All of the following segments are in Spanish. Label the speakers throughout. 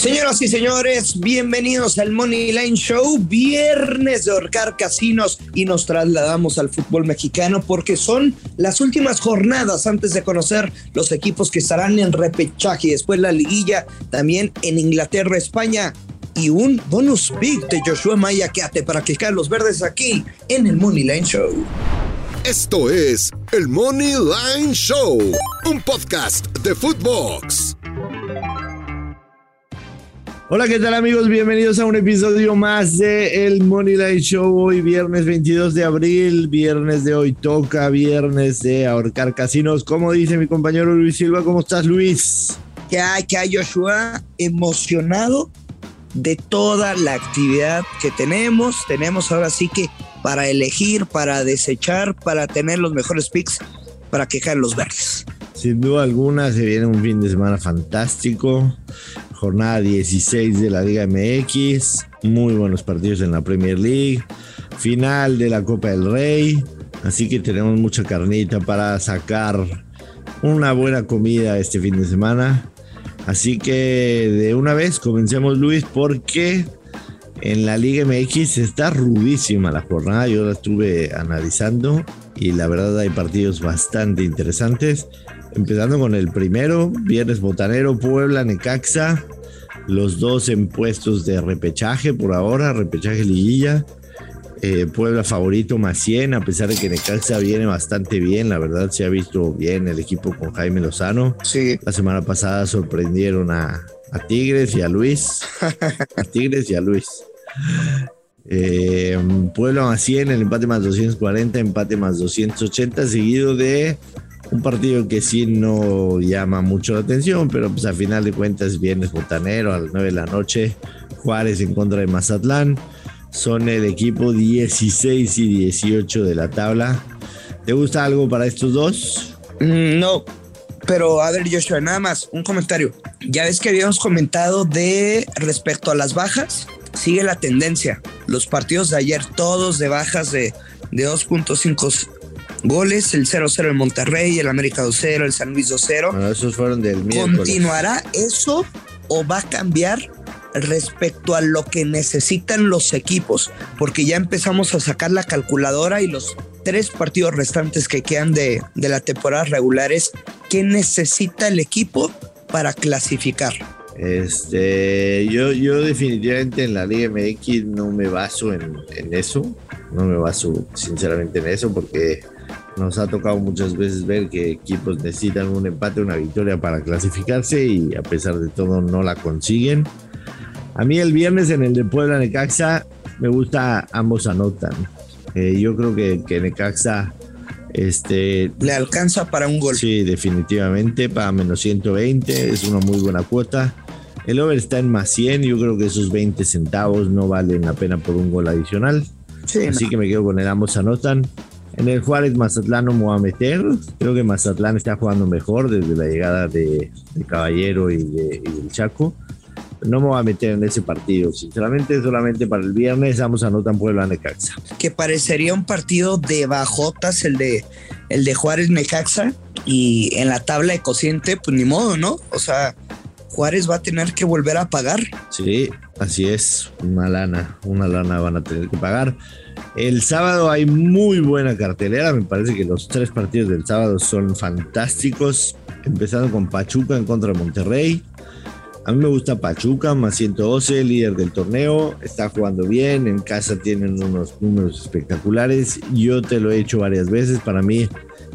Speaker 1: Señoras y señores, bienvenidos al Money Line Show, viernes de ahorcar casinos y nos trasladamos al fútbol mexicano porque son las últimas jornadas antes de conocer los equipos que estarán en repechaje y después la liguilla también en Inglaterra, España y un bonus big de Joshua Maya Keate para que caigan los verdes aquí en el Money Line Show.
Speaker 2: Esto es el Money Line Show, un podcast de Footbox.
Speaker 3: Hola, ¿qué tal amigos? Bienvenidos a un episodio más de El Money Line Show. Hoy viernes 22 de abril, viernes de hoy toca, viernes de ahorcar casinos. Como dice mi compañero Luis Silva, ¿cómo estás Luis?
Speaker 1: ¿Qué hay, qué hay Joshua? Emocionado de toda la actividad que tenemos. Tenemos ahora sí que para elegir, para desechar, para tener los mejores picks, para quejar los verdes.
Speaker 3: Sin duda alguna se viene un fin de semana fantástico jornada 16 de la Liga MX, muy buenos partidos en la Premier League, final de la Copa del Rey, así que tenemos mucha carnita para sacar una buena comida este fin de semana. Así que de una vez comencemos Luis porque en la Liga MX está rudísima la jornada, yo la estuve analizando y la verdad hay partidos bastante interesantes. Empezando con el primero, Viernes Botanero, Puebla, Necaxa. Los dos en puestos de repechaje por ahora, repechaje liguilla. Eh, Puebla favorito más 100, a pesar de que Necaxa viene bastante bien. La verdad se ha visto bien el equipo con Jaime Lozano.
Speaker 1: Sí.
Speaker 3: La semana pasada sorprendieron a, Tigres y a Luis. a Tigres y a Luis. Eh, Puebla más 100, el empate más 240, empate más 280, seguido de un partido que sí no llama mucho la atención, pero pues a final de cuentas viernes botanero a las 9 de la noche, Juárez en contra de Mazatlán. Son el equipo 16 y 18 de la tabla. ¿Te gusta algo para estos dos?
Speaker 1: Mm, no, pero a ver, Joshua, nada más un comentario. Ya ves que habíamos comentado de respecto a las bajas, sigue la tendencia. Los partidos de ayer, todos de bajas de, de 2.5 goles, el 0-0 en Monterrey, el América 2-0, el San Luis 2-0.
Speaker 3: Bueno, esos fueron del miércoles.
Speaker 1: ¿Continuará eso o va a cambiar respecto a lo que necesitan los equipos? Porque ya empezamos a sacar la calculadora y los tres partidos restantes que quedan de, de la temporada regulares, ¿qué necesita el equipo para clasificar?
Speaker 3: Este, yo, yo definitivamente en la Liga MX no me baso en, en eso, no me baso sinceramente en eso porque nos ha tocado muchas veces ver que equipos necesitan un empate, una victoria para clasificarse y a pesar de todo no la consiguen. A mí el viernes en el de Puebla Necaxa me gusta ambos anotan. Eh, yo creo que, que Necaxa este,
Speaker 1: le alcanza para un gol.
Speaker 3: Sí, definitivamente para menos 120 es una muy buena cuota. El over está en más 100, yo creo que esos 20 centavos no valen la pena por un gol adicional. Así que me quedo con el ambos anotan. En el Juárez Mazatlán no me voy a meter. Creo que Mazatlán está jugando mejor desde la llegada de, Caballero y, de, el Chaco. No me voy a meter en ese partido. Sinceramente, solamente para el viernes vamos a Notan Puebla Necaxa.
Speaker 1: Que parecería un partido de bajotas el de, el de Juárez Necaxa. Y en la tabla de cociente, pues ni modo, ¿no? O sea, Juárez va a tener que volver a pagar.
Speaker 3: Sí, así es. Una lana, una lana van a tener que pagar. El sábado hay muy buena cartelera. Me parece que los tres partidos del sábado son fantásticos. Empezando con Pachuca en contra de Monterrey. A mí me gusta Pachuca, más 112, líder del torneo. Está jugando bien. En casa tienen unos números espectaculares. Yo te lo he hecho varias veces. Para mí,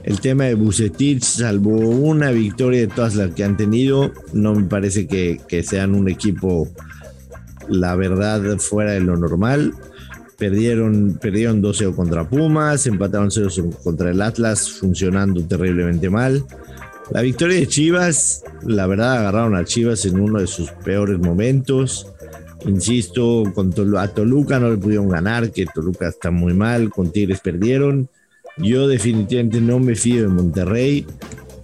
Speaker 3: el tema de Bucetich, salvo una victoria de todas las que han tenido, no me parece que, que sean un equipo, la verdad, fuera de lo normal. Perdieron, perdieron 12 contra Pumas, empataron 0 contra el Atlas, funcionando terriblemente mal. La victoria de Chivas, la verdad, agarraron a Chivas en uno de sus peores momentos. Insisto, con a Toluca no le pudieron ganar, que Toluca está muy mal, con Tigres perdieron. Yo definitivamente no me fío de Monterrey.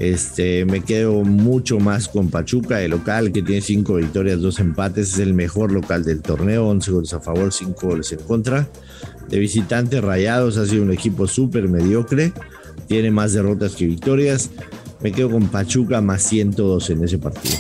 Speaker 3: Este, me quedo mucho más con Pachuca, el local que tiene cinco victorias, dos empates, es el mejor local del torneo, 11 goles a favor, 5 goles en contra. De visitantes Rayados ha sido un equipo súper mediocre, tiene más derrotas que victorias. Me quedo con Pachuca más 102 en ese partido.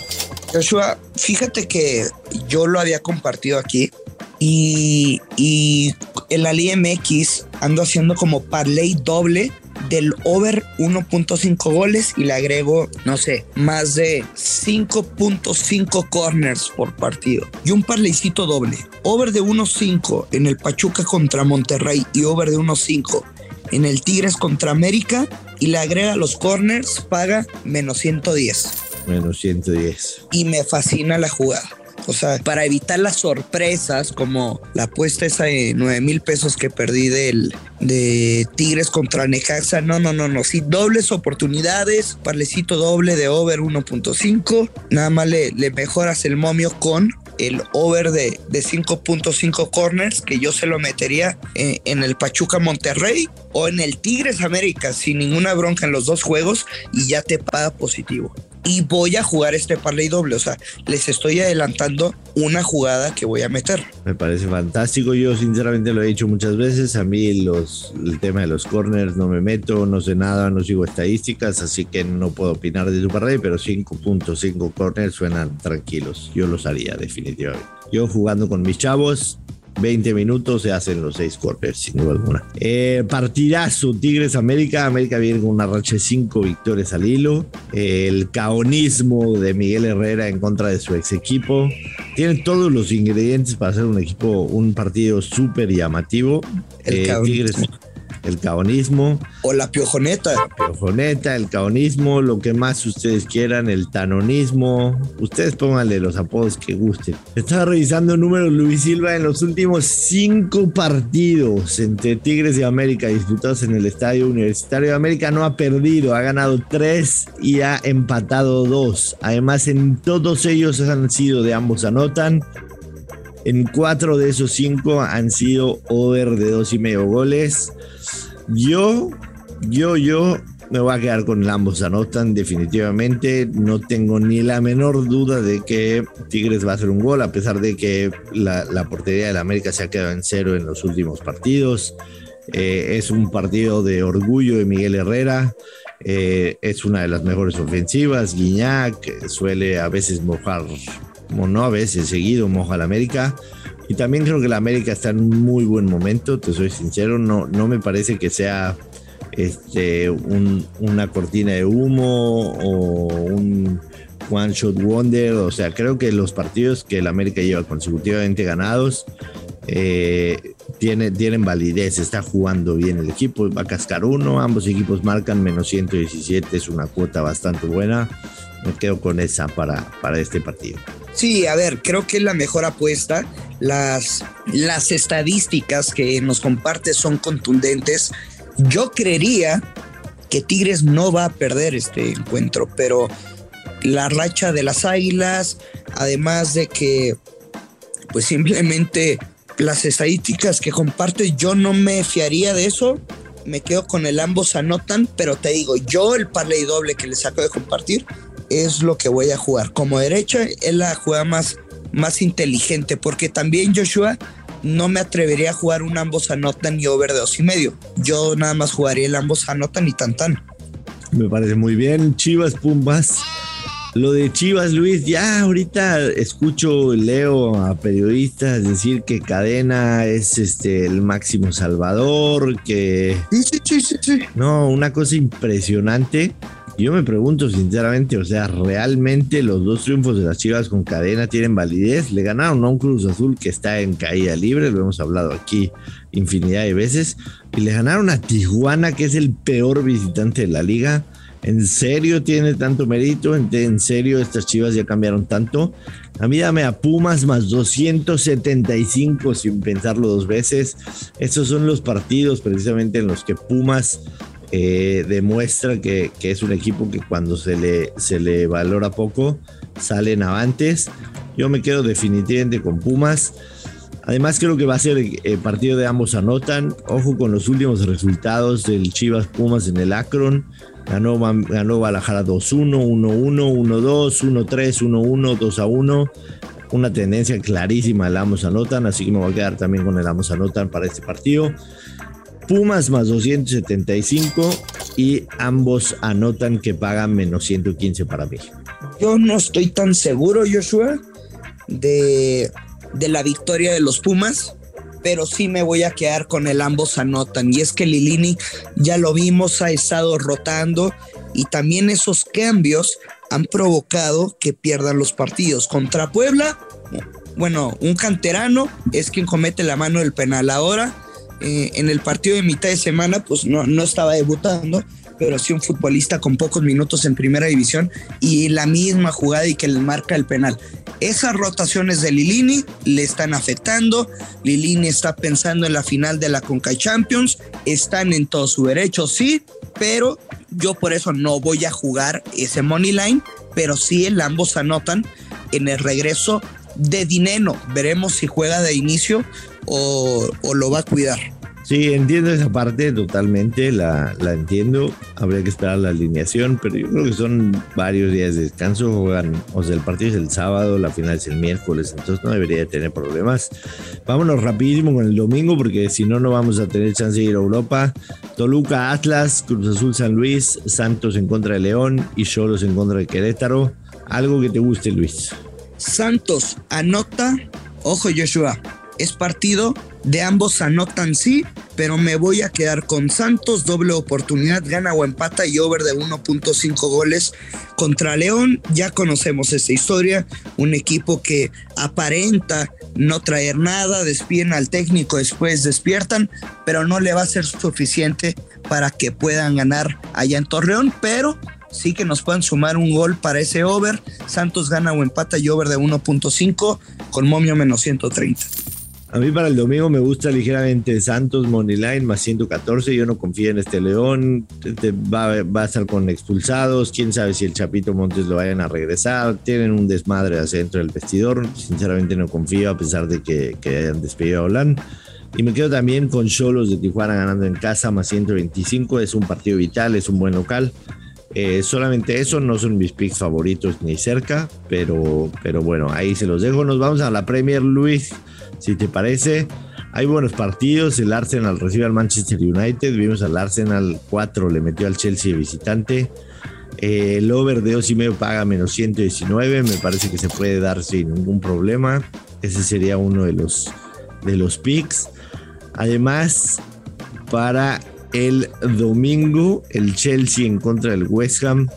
Speaker 1: Joshua, fíjate que yo lo había compartido aquí y, y en la MX ando haciendo como parlay doble del over 1.5 goles y le agrego, no sé, más de 5.5 corners por partido. Y un parleycito doble. Over de 1.5 en el Pachuca contra Monterrey y over de 1.5 en el Tigres contra América y le agrega los corners, paga menos 110.
Speaker 3: Menos 110.
Speaker 1: Y me fascina la jugada. O sea, para evitar las sorpresas, como la apuesta esa de 9 mil pesos que perdí del, de Tigres contra Necaxa. No, no, no, no. Sí, dobles oportunidades, parlecito doble de over 1.5. Nada más le, mejoras el momio con el over de, de 5.5 corners que yo se lo metería en, el Pachuca Monterrey o en el Tigres América sin ninguna bronca en los dos juegos y ya te paga positivo y voy a jugar este parlay doble. O sea, les estoy adelantando una jugada que voy a meter.
Speaker 3: Me parece fantástico. Yo sinceramente lo he dicho muchas veces. A mí los, el tema de los corners no me meto, no sé nada, no sigo estadísticas, así que no puedo opinar de tu parlay, pero 5.5 corners suenan tranquilos. Yo los haría definitivamente. Yo jugando con mis chavos, 20 minutos se hacen los 6 corners, sin duda alguna. Eh, partidazo, Tigres América. América viene con una racha de 5 victorias al hilo. Eh, el caonismo de Miguel Herrera en contra de su ex equipo. Tienen todos los ingredientes para hacer un equipo, un partido súper llamativo.
Speaker 1: El eh, Tigres
Speaker 3: el caonismo.
Speaker 1: O la piojoneta.
Speaker 3: La piojoneta, el caonismo, lo que más ustedes quieran, el tanonismo. Ustedes pónganle los apodos que gusten. Estaba revisando números Luis Silva en los últimos cinco partidos entre Tigres y América disputados en el Estadio Universitario de América. No ha perdido, ha ganado tres y ha empatado dos. Además, en todos ellos han sido de ambos anotan. En cuatro de esos cinco han sido over de dos y medio goles. Yo, yo, yo me voy a quedar con ambos anotan definitivamente. No tengo ni la menor duda de que Tigres va a hacer un gol, a pesar de que la, portería de la América se ha quedado en cero en los últimos partidos. Eh, es un partido de orgullo de Miguel Herrera. Eh, es una de las mejores ofensivas. Guiñac suele a veces mojar, como no a veces, seguido moja la América. Y también creo que la América está en un muy buen momento, te soy sincero, no, no me parece que sea este, una cortina de humo o un one shot wonder, o sea, creo que los partidos que la América lleva consecutivamente ganados eh, tiene, tienen validez, está jugando bien el equipo, va a cascar uno, ambos equipos marcan menos 117, es una cuota bastante buena, me quedo con esa para, para este partido.
Speaker 1: Sí, a ver, creo que es la mejor apuesta. Las, las estadísticas que nos comparte son contundentes. Yo creería que Tigres no va a perder este encuentro, pero la racha de las Águilas, además de que, pues simplemente las estadísticas que comparte, yo no me fiaría de eso. Me quedo con el ambos anotan, pero te digo, yo el parlay doble que les acabo de compartir, es lo que voy a jugar. Como derecha es la jugada más, más inteligente, porque también Joshua no me atrevería a jugar un ambos anotan y over de dos y medio. Yo nada más jugaría el ambos anotan y tan tan.
Speaker 3: Me parece muy bien. Chivas Pumbas. Lo de Chivas, Luis, ya ahorita escucho, leo a periodistas decir que Cadena es este el máximo salvador, que...
Speaker 1: Sí, sí, sí, sí.
Speaker 3: No, una cosa impresionante. Yo me pregunto sinceramente, o sea, ¿realmente los dos triunfos de las Chivas con cadena tienen validez? Le ganaron a un Cruz Azul que está en caída libre, lo hemos hablado aquí infinidad de veces, y le ganaron a Tijuana, que es el peor visitante de la liga. ¿En serio tiene tanto mérito? ¿En serio estas chivas ya cambiaron tanto? A mí dame a Pumas más 275 sin pensarlo dos veces. Estos son los partidos precisamente en los que Pumas eh, demuestra que, es un equipo que cuando se le, se le valora poco, salen avantes. Yo me quedo definitivamente con Pumas. Además creo que va a ser el eh, partido de ambos anotan. Ojo con los últimos resultados del Chivas Pumas en el Akron. Ganó, ganó Guadalajara 2-1, 1-1, 1-2, 1-3, 1-1, 2-1. Una tendencia clarísima del ambos anotan, así que me voy a quedar también con el ambos anotan para este partido. Pumas más 275 y ambos anotan que pagan menos 115 para mí.
Speaker 1: Yo no estoy tan seguro, Joshua, de, de la victoria de los Pumas pero sí me voy a quedar con el ambos anotan. Y es que Lilini, ya lo vimos, ha estado rotando y también esos cambios han provocado que pierdan los partidos. Contra Puebla, bueno, un canterano es quien comete la mano del penal. Ahora, eh, en el partido de mitad de semana, pues no, no estaba debutando, pero sí un futbolista con pocos minutos en primera división y la misma jugada y que le marca el penal. Esas rotaciones de Lilini le están afectando. Lilini está pensando en la final de la Conca Champions. Están en todo su derecho, sí, pero yo por eso no voy a jugar ese money line, pero sí el ambos anotan en el regreso de Dineno. Veremos si juega de inicio o, o lo va a cuidar.
Speaker 3: Sí, entiendo esa parte totalmente, la, la, entiendo. Habría que esperar la alineación, pero yo creo que son varios días de descanso. Juegan, o sea, el partido es el sábado, la final es el miércoles, entonces no debería tener problemas. Vámonos rapidísimo con el domingo, porque si no, no vamos a tener chance de ir a Europa. Toluca, Atlas, Cruz Azul, San Luis, Santos en contra de León y Cholos en contra de Querétaro. Algo que te guste, Luis.
Speaker 1: Santos anota, ojo Joshua, es partido de ambos anotan sí, pero me voy a quedar con Santos, doble oportunidad, gana o empata y over de 1.5 goles contra León. Ya conocemos esta historia, un equipo que aparenta no traer nada, despiden al técnico, después despiertan, pero no le va a ser suficiente para que puedan ganar allá en Torreón, pero sí que nos puedan sumar un gol para ese over. Santos gana o empata y over de 1.5 con momio menos 130.
Speaker 3: A mí para el domingo me gusta ligeramente Santos Moneyline más 114. Yo no confío en este León. Va, va, a estar con expulsados. Quién sabe si el Chapito Montes lo vayan a regresar. Tienen un desmadre hacia dentro del vestidor. Sinceramente no confío a pesar de que, que hayan despedido a Holland. Y me quedo también con Cholos de Tijuana ganando en casa más 125. Es un partido vital, es un buen local. Eh, solamente eso, no son mis picks favoritos ni cerca, pero, pero bueno, ahí se los dejo. Nos vamos a la Premier, Luis. Si te parece, hay buenos partidos. El Arsenal recibe al Manchester United. Vimos al Arsenal 4, le metió al Chelsea visitante. Eh, el over de 2 y medio paga menos 119. Me parece que se puede dar sin ningún problema. Ese sería uno de los, de los picks. Además, para el domingo, el Chelsea en contra del West Ham.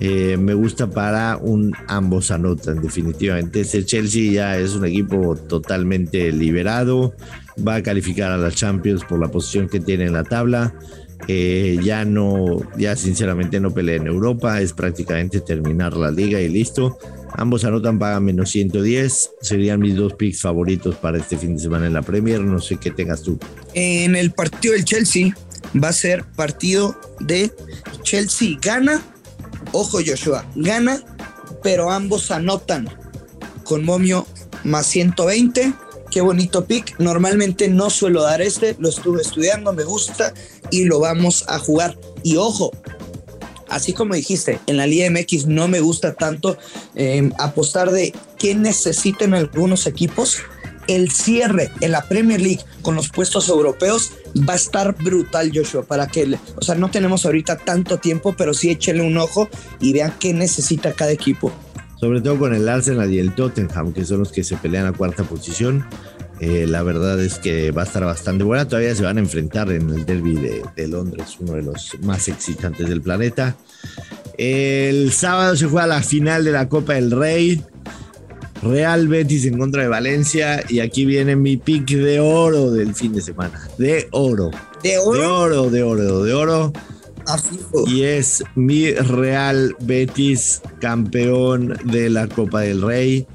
Speaker 3: Eh, me gusta para un ambos anotan definitivamente. Este Chelsea ya es un equipo totalmente liberado. Va a calificar a la Champions por la posición que tiene en la tabla. Eh, ya no, ya sinceramente no pelea en Europa. Es prácticamente terminar la liga y listo. Ambos anotan, pagan menos 110. Serían mis dos picks favoritos para este fin de semana en la Premier. No sé qué tengas tú.
Speaker 1: En el partido del Chelsea va a ser partido de Chelsea gana Ojo Joshua, gana, pero ambos anotan con momio más 120. Qué bonito pick. Normalmente no suelo dar este, lo estuve estudiando, me gusta y lo vamos a jugar. Y ojo, así como dijiste, en la Liga MX no me gusta tanto eh, apostar de qué necesiten algunos equipos el cierre en la Premier League con los puestos europeos va a estar brutal, Joshua, para que, o sea, no tenemos ahorita tanto tiempo, pero sí échenle un ojo y vean qué necesita cada equipo.
Speaker 3: Sobre todo con el Arsenal y el Tottenham, que son los que se pelean a cuarta posición. Eh, la verdad es que va a estar bastante buena. Todavía se van a enfrentar en el derby de, de Londres, uno de los más excitantes del planeta. El sábado se juega la final de la Copa del Rey. Real Betis en contra de Valencia. Y aquí viene mi pick de oro del fin de semana. De oro.
Speaker 1: De oro.
Speaker 3: De oro, de oro, de oro. Y es mi Real Betis campeón de la Copa del Rey.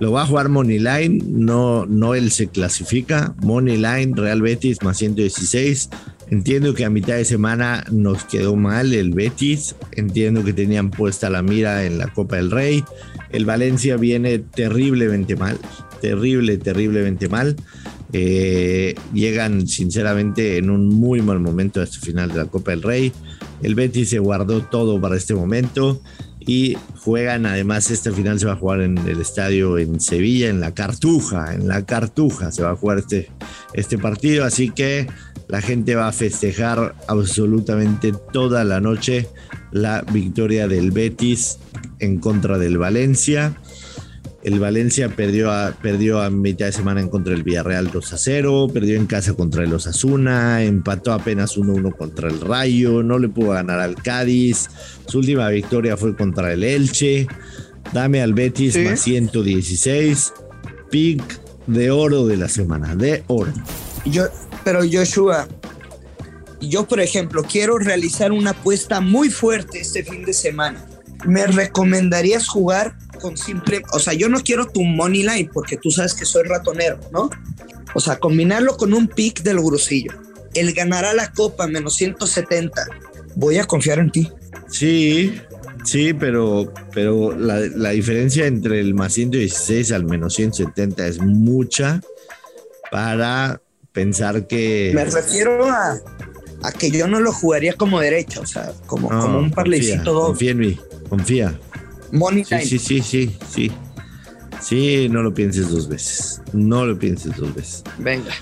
Speaker 3: Lo va a jugar Moneyline, no, no él se clasifica. Moneyline, Real Betis más 116. Entiendo que a mitad de semana nos quedó mal el Betis. Entiendo que tenían puesta la mira en la Copa del Rey. El Valencia viene terriblemente mal. Terrible, terriblemente mal. Eh, llegan sinceramente en un muy mal momento a este final de la Copa del Rey. El Betis se guardó todo para este momento y juegan, además esta final se va a jugar en el estadio en Sevilla, en la Cartuja, en la Cartuja se va a jugar este, este partido, así que la gente va a festejar absolutamente toda la noche la victoria del Betis en contra del Valencia. El Valencia perdió a, perdió a mitad de semana en contra del Villarreal 2 a 0, perdió en casa contra el Osasuna, empató apenas 1-1 contra el Rayo, no le pudo ganar al Cádiz, su última victoria fue contra el Elche. Dame al Betis más 116, pick de oro de la semana, de oro.
Speaker 1: Yo, pero Joshua, yo por ejemplo quiero realizar una apuesta muy fuerte este fin de semana. ¿Me recomendarías jugar con simple, o sea, yo no quiero tu money line porque tú sabes que soy ratonero, ¿no? O sea, combinarlo con un pick del grusillo. El ganará la copa menos 170. Voy a confiar en ti.
Speaker 3: Sí, sí, pero, pero la, la diferencia entre el más 116 al menos 170 es mucha para pensar que...
Speaker 1: Me refiero a, a que yo no lo jugaría como derecha, o sea, como, como un parlecito
Speaker 3: doble. Confía en mí, confía.
Speaker 1: Money
Speaker 3: sí, sí, sí, sí, sí. Sí, no lo pienses dos veces. No lo pienses dos veces.
Speaker 1: Venga.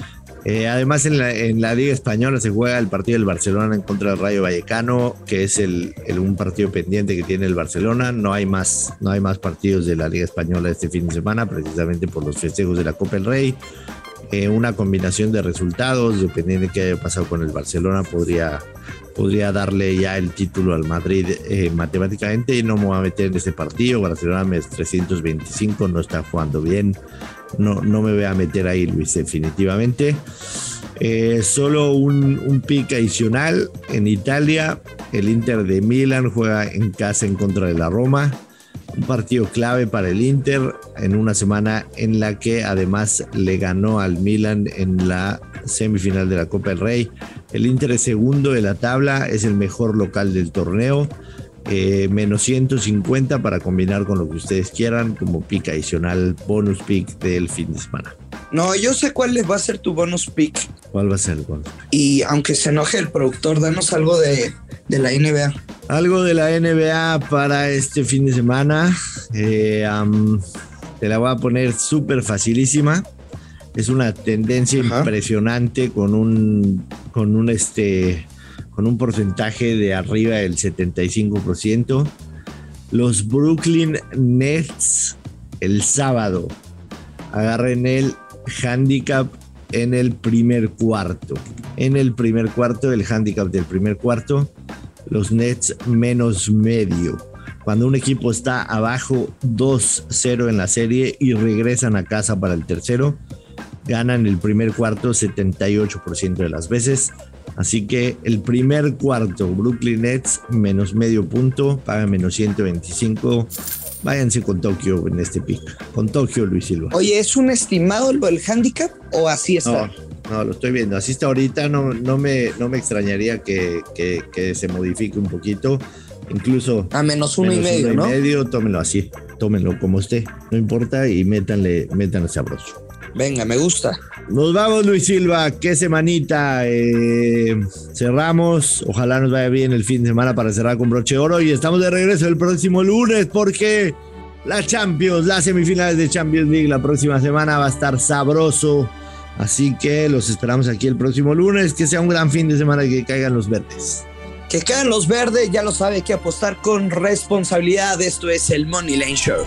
Speaker 3: Eh, además, en la, en la, Liga Española se juega el partido del Barcelona en contra del Rayo Vallecano, que es el, el, un partido pendiente que tiene el Barcelona. No hay, más, no hay más partidos de la Liga Española este fin de semana, precisamente por los festejos de la Copa del Rey. Eh, una combinación de resultados, dependiendo de qué haya pasado con el Barcelona, podría, podría darle ya el título al Madrid eh, matemáticamente. No me voy a meter en este partido. Barcelona es 325, no está jugando bien. No, no me voy a meter ahí, Luis, definitivamente. Eh, solo un, un pick adicional en Italia. El Inter de Milán juega en casa en contra de la Roma un partido clave para el Inter en una semana en la que además le ganó al Milan en la semifinal de la Copa del Rey. El Inter es segundo de la tabla, es el mejor local del torneo. Eh, menos 150 para combinar con lo que ustedes quieran como pick adicional, bonus pick del fin de semana.
Speaker 1: No, yo sé cuál va a ser tu bonus pick.
Speaker 3: ¿Cuál va a ser el bonus?
Speaker 1: Y aunque se enoje el productor, danos algo de, de la NBA.
Speaker 3: Algo de la NBA para este fin de semana. Eh, um, te la voy a poner súper facilísima. Es una tendencia Ajá. impresionante con un, con un este, con un porcentaje de arriba del 75%. Los Brooklyn Nets el sábado agarren el handicap en el primer cuarto. En el primer cuarto, el handicap del primer cuarto, los Nets menos medio. Cuando un equipo está abajo 2-0 en la serie y regresan a casa para el tercero, ganan el primer cuarto 78% de las veces. Así que el primer cuarto, Brooklyn Nets, menos medio punto, paga menos 125. Váyanse con Tokio en este pick. Con Tokio, Luis Silva.
Speaker 1: Oye, ¿es un estimado el handicap o así está?
Speaker 3: No, no lo estoy viendo. Así está ahorita. No, no, me, no me extrañaría que, que, que se modifique un poquito. Incluso
Speaker 1: a menos uno menos y medio,
Speaker 3: uno
Speaker 1: ¿no?
Speaker 3: Y medio, tómenlo así, tómenlo como esté, no importa y métanle, métanle sabroso.
Speaker 1: Venga, me gusta.
Speaker 3: Nos vamos, Luis Silva. Qué semanita. Eh, cerramos. Ojalá nos vaya bien el fin de semana para cerrar con broche de oro. Y estamos de regreso el próximo lunes porque la Champions, las semifinales de Champions League la próxima semana va a estar sabroso. Así que los esperamos aquí el próximo lunes. Que sea un gran fin de semana y que caigan los verdes.
Speaker 1: Que caigan los verdes, ya lo sabe, que apostar con responsabilidad. Esto es el Money Lane Show.